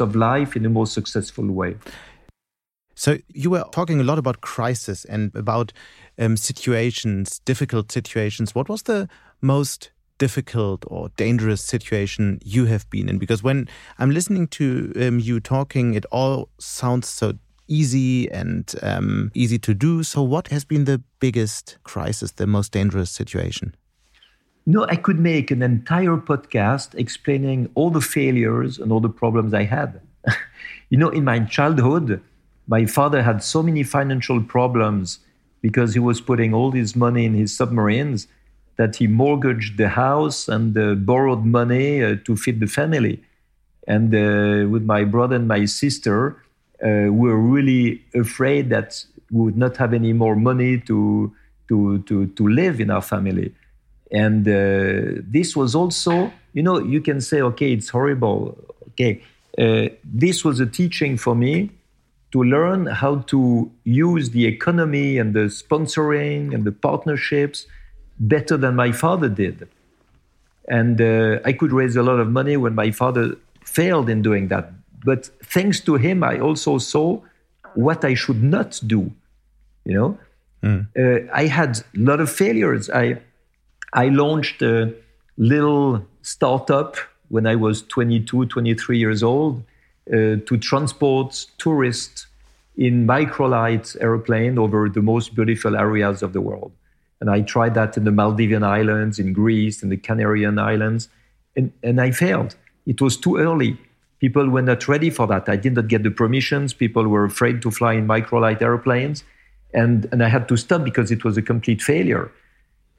of life in a more successful way. So you were talking a lot about crisis and about um, situations, difficult situations. What was the most difficult or dangerous situation you have been in? Because when I'm listening to um, you talking, it all sounds so easy and um, easy to do. So, what has been the biggest crisis, the most dangerous situation? No, I could make an entire podcast explaining all the failures and all the problems I had. You know, in my childhood, my father had so many financial problems because he was putting all his money in his submarines that he mortgaged the house and uh, borrowed money uh, to feed the family. And uh, with my brother and my sister, uh, we were really afraid that we would not have any more money to, to, to, to live in our family. And uh, this was also, you know, you can say, okay, it's horrible. Okay. Uh, this was a teaching for me to learn how to use the economy and the sponsoring and the partnerships better than my father did. And uh, I could raise a lot of money when my father failed in doing that. But thanks to him, I also saw what I should not do. You know, mm. uh, I had a lot of failures. I I launched a little startup when I was 22, 23 years old uh, to transport tourists in microlight airplane over the most beautiful areas of the world. And I tried that in the Maldivian Islands, in Greece, in the Canarian Islands, and, and I failed. It was too early. People were not ready for that. I did not get the permissions. People were afraid to fly in microlight airplanes. And, and I had to stop because it was a complete failure.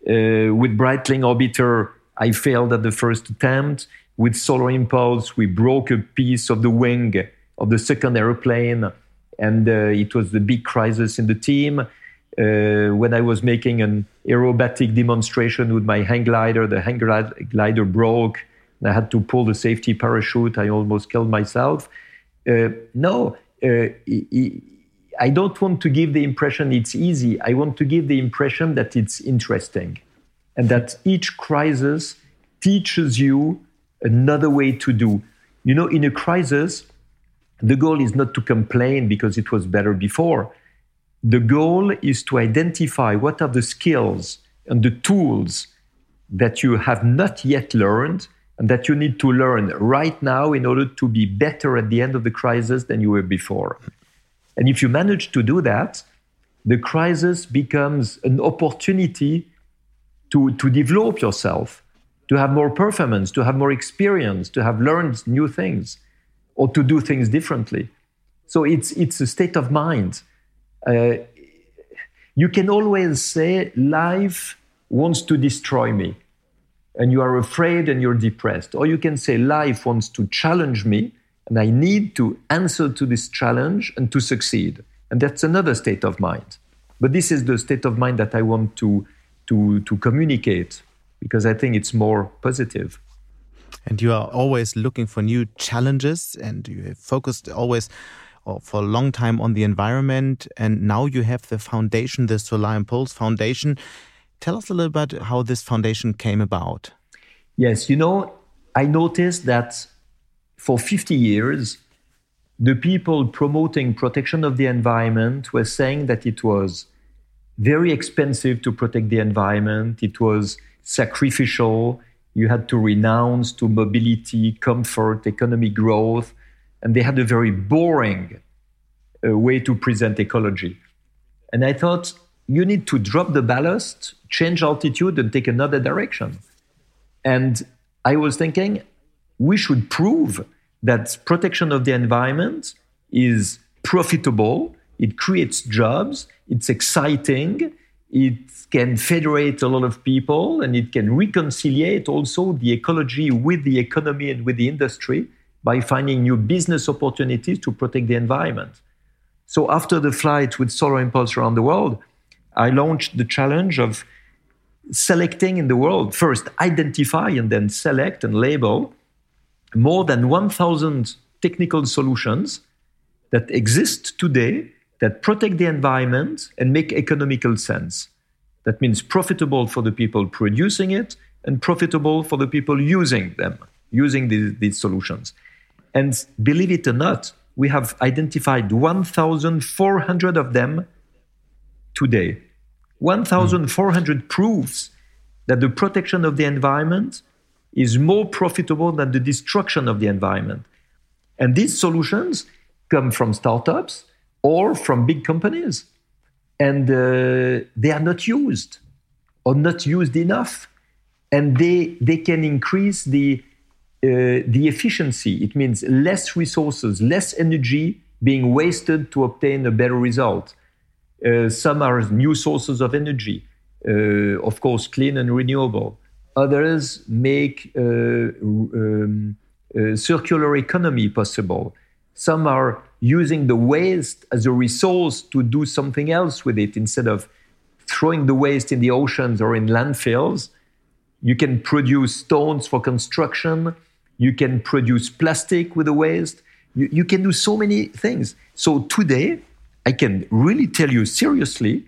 Uh, with Breitling Orbiter, I failed at the first attempt. With Solar Impulse, we broke a piece of the wing of the second airplane, and uh, it was the big crisis in the team. Uh, when I was making an aerobatic demonstration with my hang glider, the hang glider broke. And I had to pull the safety parachute. I almost killed myself. Uh, no, uh, I don't want to give the impression it's easy. I want to give the impression that it's interesting and that each crisis teaches you another way to do. You know, in a crisis, the goal is not to complain because it was better before the goal is to identify what are the skills and the tools that you have not yet learned and that you need to learn right now in order to be better at the end of the crisis than you were before. And if you manage to do that, the crisis becomes an opportunity to, to develop yourself, to have more performance, to have more experience, to have learned new things, or to do things differently. So it's, it's a state of mind. Uh, you can always say, life wants to destroy me, and you are afraid and you're depressed. Or you can say, life wants to challenge me, and I need to answer to this challenge and to succeed. And that's another state of mind. But this is the state of mind that I want to, to, to communicate because I think it's more positive. And you are always looking for new challenges and you have focused always oh, for a long time on the environment, and now you have the foundation, the Solar Impulse Foundation. Tell us a little bit how this foundation came about. Yes, you know, I noticed that for 50 years, the people promoting protection of the environment were saying that it was very expensive to protect the environment, it was sacrificial, you had to renounce to mobility, comfort, economic growth, and they had a very boring uh, way to present ecology. And I thought, you need to drop the ballast, change altitude, and take another direction. And I was thinking, we should prove that protection of the environment is profitable, it creates jobs, it's exciting, it can federate a lot of people, and it can reconciliate also the ecology with the economy and with the industry by finding new business opportunities to protect the environment. So after the flight with Solar Impulse around the world, I launched the challenge of selecting in the world, first identify and then select and label more than 1,000 technical solutions that exist today that protect the environment and make economical sense. That means profitable for the people producing it and profitable for the people using them, using these, these solutions. And believe it or not, we have identified 1,400 of them today. 1,400 mm. proves that the protection of the environment is more profitable than the destruction of the environment. And these solutions come from startups or from big companies. And uh, they are not used or not used enough. And they, they can increase the uh, the efficiency. It means less resources, less energy being wasted to obtain a better result. Uh, some are new sources of energy, uh, of course, clean and renewable. Others make uh, um, circular economy possible. Some are using the waste as a resource to do something else with it instead of throwing the waste in the oceans or in landfills. You can produce stones for construction. You can produce plastic with the waste. You, you can do so many things. So today, I can really tell you seriously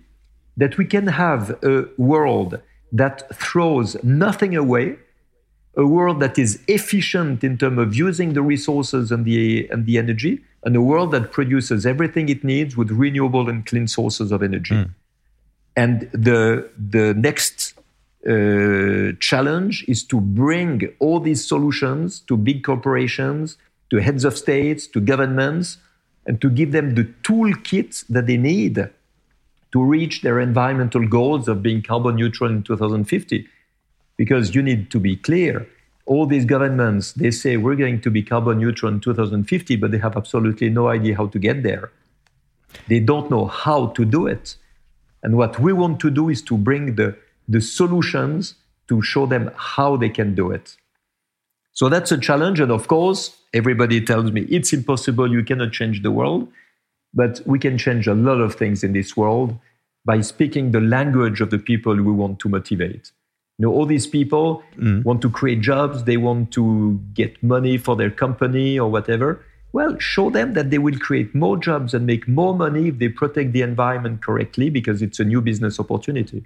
that we can have a world that throws nothing away, a world that is efficient in terms of using the resources and the, and the energy, and a world that produces everything it needs with renewable and clean sources of energy. Mm. And the, the next uh, challenge is to bring all these solutions to big corporations, to heads of states, to governments, and to give them the toolkit that they need to reach their environmental goals of being carbon neutral in 2050. Because you need to be clear. All these governments, they say we're going to be carbon neutral in 2050, but they have absolutely no idea how to get there. They don't know how to do it. And what we want to do is to bring the, the solutions to show them how they can do it. So that's a challenge. And of course, everybody tells me it's impossible, you cannot change the world. But we can change a lot of things in this world by speaking the language of the people we want to motivate. You know, all these people mm. want to create jobs, they want to get money for their company or whatever. Well, show them that they will create more jobs and make more money if they protect the environment correctly because it's a new business opportunity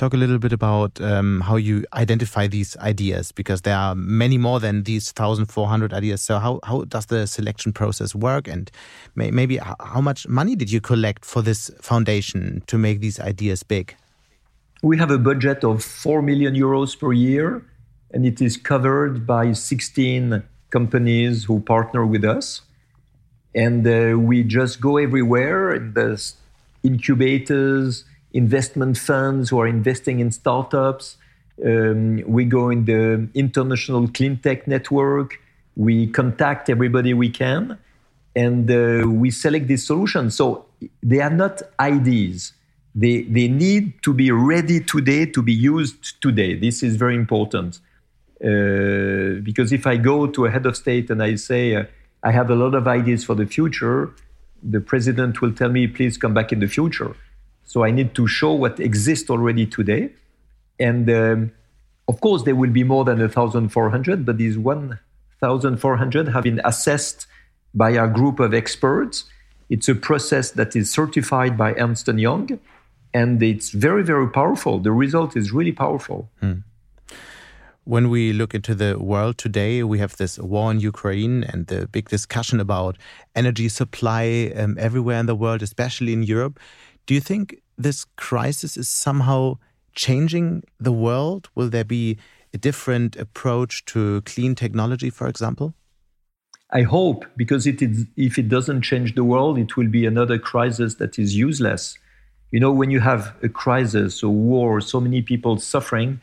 talk a little bit about um, how you identify these ideas because there are many more than these 1400 ideas. So how, how does the selection process work? And may, maybe how much money did you collect for this foundation to make these ideas big? We have a budget of 4 million euros per year and it is covered by 16 companies who partner with us. And uh, we just go everywhere in the incubators investment funds who are investing in startups. Um, we go in the international clean tech network. We contact everybody we can, and uh, we select these solutions. So they are not ideas. They, they need to be ready today to be used today. This is very important. Uh, because if I go to a head of state and I say, uh, I have a lot of ideas for the future, the president will tell me, please come back in the future. So I need to show what exists already today. And um, of course, there will be more than 1,400, but these 1,400 have been assessed by a group of experts. It's a process that is certified by Ernst & Young, and it's very, very powerful. The result is really powerful. Hmm. When we look into the world today, we have this war in Ukraine and the big discussion about energy supply um, everywhere in the world, especially in Europe. Do you think this crisis is somehow changing the world? Will there be a different approach to clean technology, for example? I hope, because it is, if it doesn't change the world, it will be another crisis that is useless. You know, when you have a crisis, a war, so many people suffering,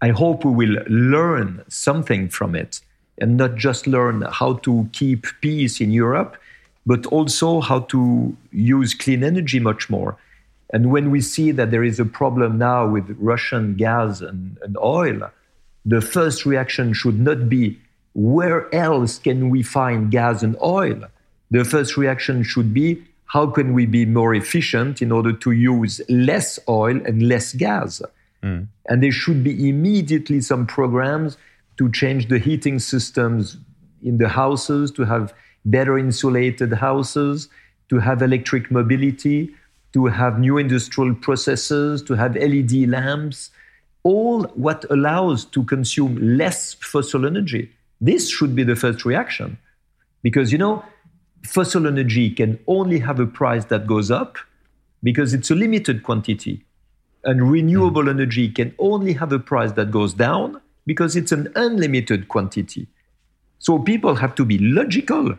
I hope we will learn something from it and not just learn how to keep peace in Europe, but also how to use clean energy much more. And when we see that there is a problem now with Russian gas and, and oil, the first reaction should not be where else can we find gas and oil? The first reaction should be how can we be more efficient in order to use less oil and less gas? Mm. And there should be immediately some programs to change the heating systems in the houses, to have better insulated houses, to have electric mobility, to have new industrial processes, to have LED lamps, all what allows to consume less fossil energy. This should be the first reaction. Because, you know, fossil energy can only have a price that goes up because it's a limited quantity. And renewable mm. energy can only have a price that goes down because it's an unlimited quantity. So people have to be logical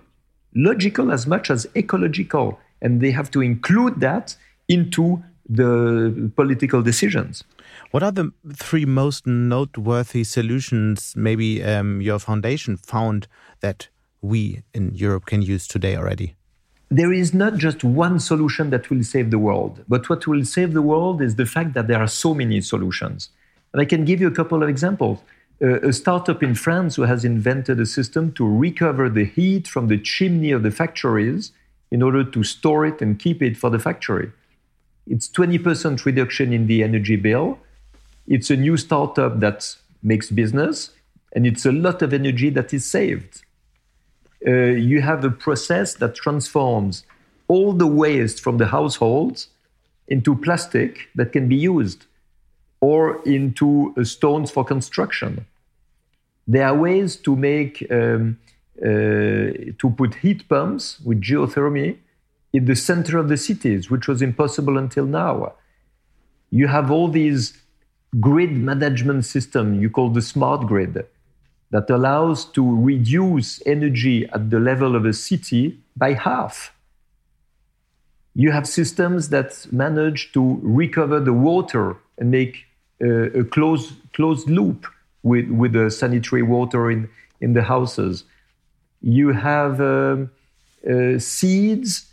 logical as much as ecological. And they have to include that into the political decisions. What are the three most noteworthy solutions maybe um, your foundation found that we in Europe can use today already? There is not just one solution that will save the world, but what will save the world is the fact that there are so many solutions. And I can give you a couple of examples. A startup in France who has invented a system to recover the heat from the chimney of the factories in order to store it and keep it for the factory. It's 20% reduction in the energy bill. It's a new startup that makes business, and it's a lot of energy that is saved. Uh, you have a process that transforms all the waste from the households into plastic that can be used or into uh, stones for construction. There are ways to make um, uh, to put heat pumps with geothermy in the center of the cities, which was impossible until now. You have all these grid management system you call the smart grid that allows to reduce energy at the level of a city by half. You have systems that manage to recover the water and make a closed, closed loop with, with the sanitary water in, in the houses. You have um, uh, seeds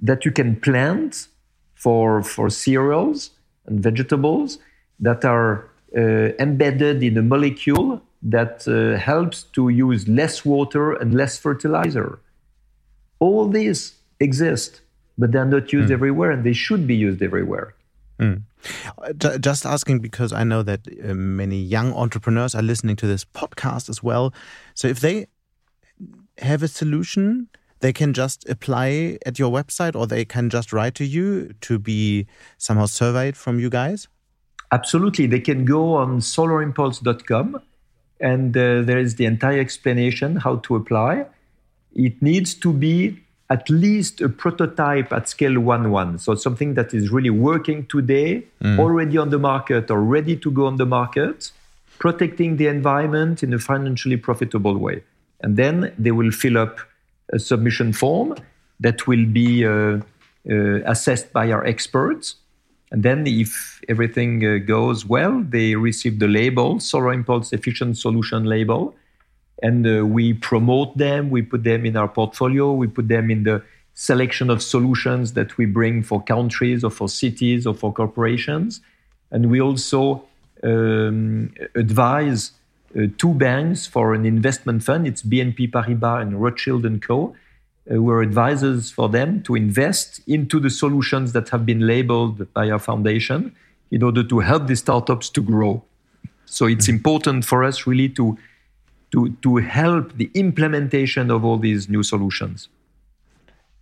that you can plant for, for cereals and vegetables that are uh, embedded in a molecule that uh, helps to use less water and less fertilizer. All these exist, but they're not used mm. everywhere and they should be used everywhere. Mm. Just asking because I know that uh, many young entrepreneurs are listening to this podcast as well. So if they have a solution, they can just apply at your website or they can just write to you to be somehow surveyed from you guys? Absolutely. They can go on solarimpulse.com and uh, there is the entire explanation how to apply. It needs to be at least a prototype at scale 1 1. So something that is really working today, mm. already on the market or ready to go on the market, protecting the environment in a financially profitable way. And then they will fill up a submission form that will be uh, uh, assessed by our experts and then, if everything uh, goes well, they receive the label, Solar Impulse Efficient Solution label. And uh, we promote them, we put them in our portfolio, we put them in the selection of solutions that we bring for countries or for cities or for corporations. And we also um, advise uh, two banks for an investment fund. It's BNP Paribas and Rothschild and Co uh, we're advisors for them to invest into the solutions that have been labeled by our foundation in order to help the startups to grow. So it's important for us really to, to, to help the implementation of all these new solutions.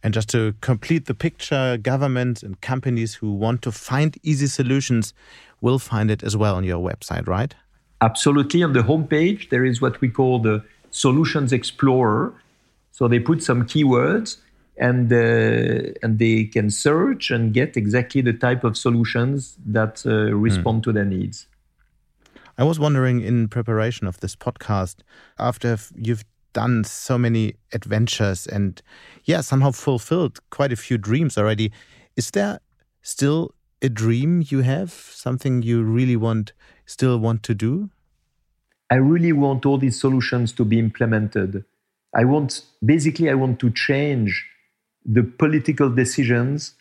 And just to complete the picture, governments and companies who want to find easy solutions will find it as well on your website, right? Absolutely. On the homepage, there is what we call the Solutions Explorer, so they put some keywords and uh, and they can search and get exactly the type of solutions that uh, respond mm. to their needs. I was wondering in preparation of this podcast, after you've done so many adventures and yeah, somehow fulfilled quite a few dreams already, is there still a dream you have, something you really want still want to do? I really want all these solutions to be implemented. I want, basically, I want to change the political decisions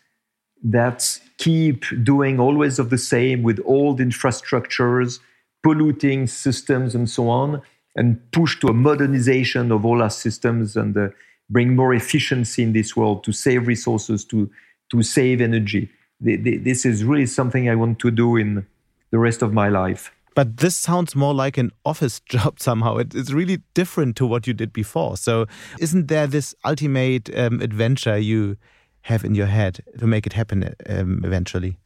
that keep doing always of the same with old infrastructures, polluting systems, and so on, and push to a modernization of all our systems and uh, bring more efficiency in this world to save resources, to, to save energy. This is really something I want to do in the rest of my life. But this sounds more like an office job somehow. it's really different to what you did before. So, isn't there this ultimate um, adventure you have in your head to make it happen um, eventually?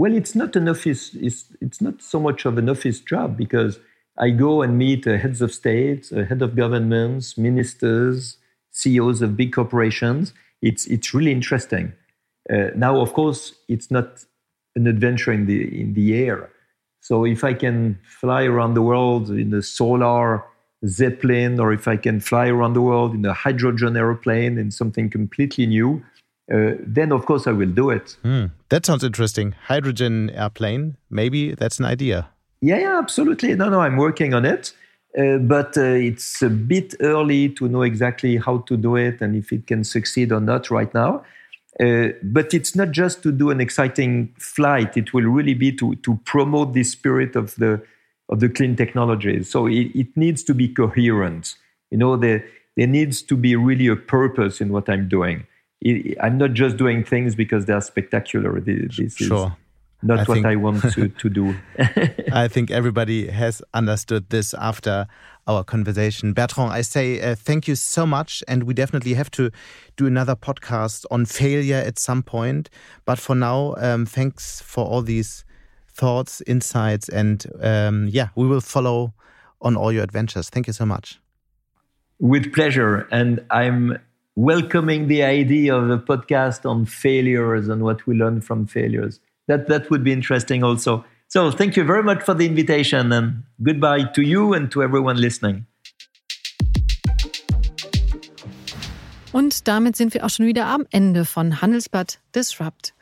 Well, it's not an office. It's, it's not so much of an office job because I go and meet uh, heads of states, uh, head of governments, ministers, CEOs of big corporations. It's it's really interesting. Uh, now, of course, it's not an adventure in the in the air so if I can fly around the world in a solar zeppelin, or if I can fly around the world in a hydrogen aeroplane in something completely new, uh, then of course I will do it. Mm, that sounds interesting. Hydrogen airplane, maybe that's an idea. Yeah, yeah, absolutely. No, no, I'm working on it. Uh, but uh, it's a bit early to know exactly how to do it and if it can succeed or not right now. Uh, but it's not just to do an exciting flight. It will really be to, to promote the spirit of the of the clean technologies. So it, it needs to be coherent. You know, there, there needs to be really a purpose in what I'm doing. It, I'm not just doing things because they're spectacular. This, this sure. is not I what think, I want to, to do. I think everybody has understood this after our conversation. Bertrand, I say uh, thank you so much. And we definitely have to do another podcast on failure at some point. But for now, um, thanks for all these thoughts, insights. And um, yeah, we will follow on all your adventures. Thank you so much. With pleasure. And I'm welcoming the idea of a podcast on failures and what we learn from failures that that would be interesting also. So thank you very much for the invitation and goodbye to you and to everyone listening. Und damit sind wir auch schon wieder am Ende von Handelsblatt Disrupt.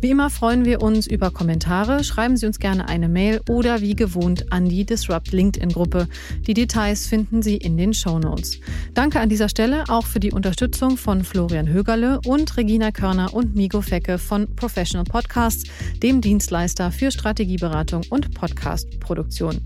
Wie immer freuen wir uns über Kommentare. Schreiben Sie uns gerne eine Mail oder wie gewohnt an die Disrupt LinkedIn-Gruppe. Die Details finden Sie in den Show Notes. Danke an dieser Stelle auch für die Unterstützung von Florian Högerle und Regina Körner und Migo Fecke von Professional Podcasts, dem Dienstleister für Strategieberatung und Podcastproduktion.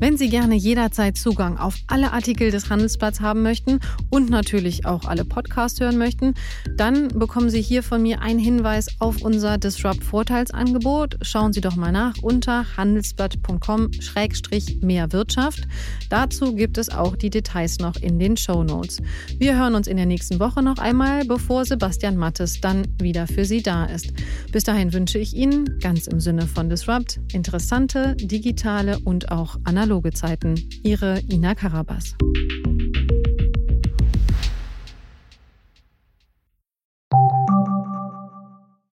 Wenn Sie gerne jederzeit Zugang auf alle Artikel des Handelsblatts haben möchten und natürlich auch alle Podcasts hören möchten, dann bekommen Sie hier von mir einen Hinweis auf unser Disrupt Vorteilsangebot. Schauen Sie doch mal nach unter handelsblatt.com-mehr Wirtschaft. Dazu gibt es auch die Details noch in den Show Notes. Wir hören uns in der nächsten Woche noch einmal, bevor Sebastian Mattes dann wieder für Sie da ist. Bis dahin wünsche ich Ihnen, ganz im Sinne von Disrupt, interessante, digitale und auch analoge analoge Zeiten. Ihre Ina Karabas.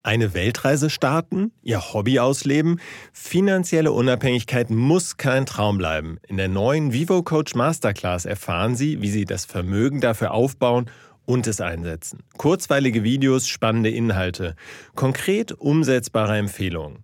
Eine Weltreise starten, ihr Hobby ausleben, finanzielle Unabhängigkeit muss kein Traum bleiben. In der neuen Vivo Coach Masterclass erfahren Sie, wie Sie das Vermögen dafür aufbauen und es einsetzen. Kurzweilige Videos, spannende Inhalte, konkret umsetzbare Empfehlungen.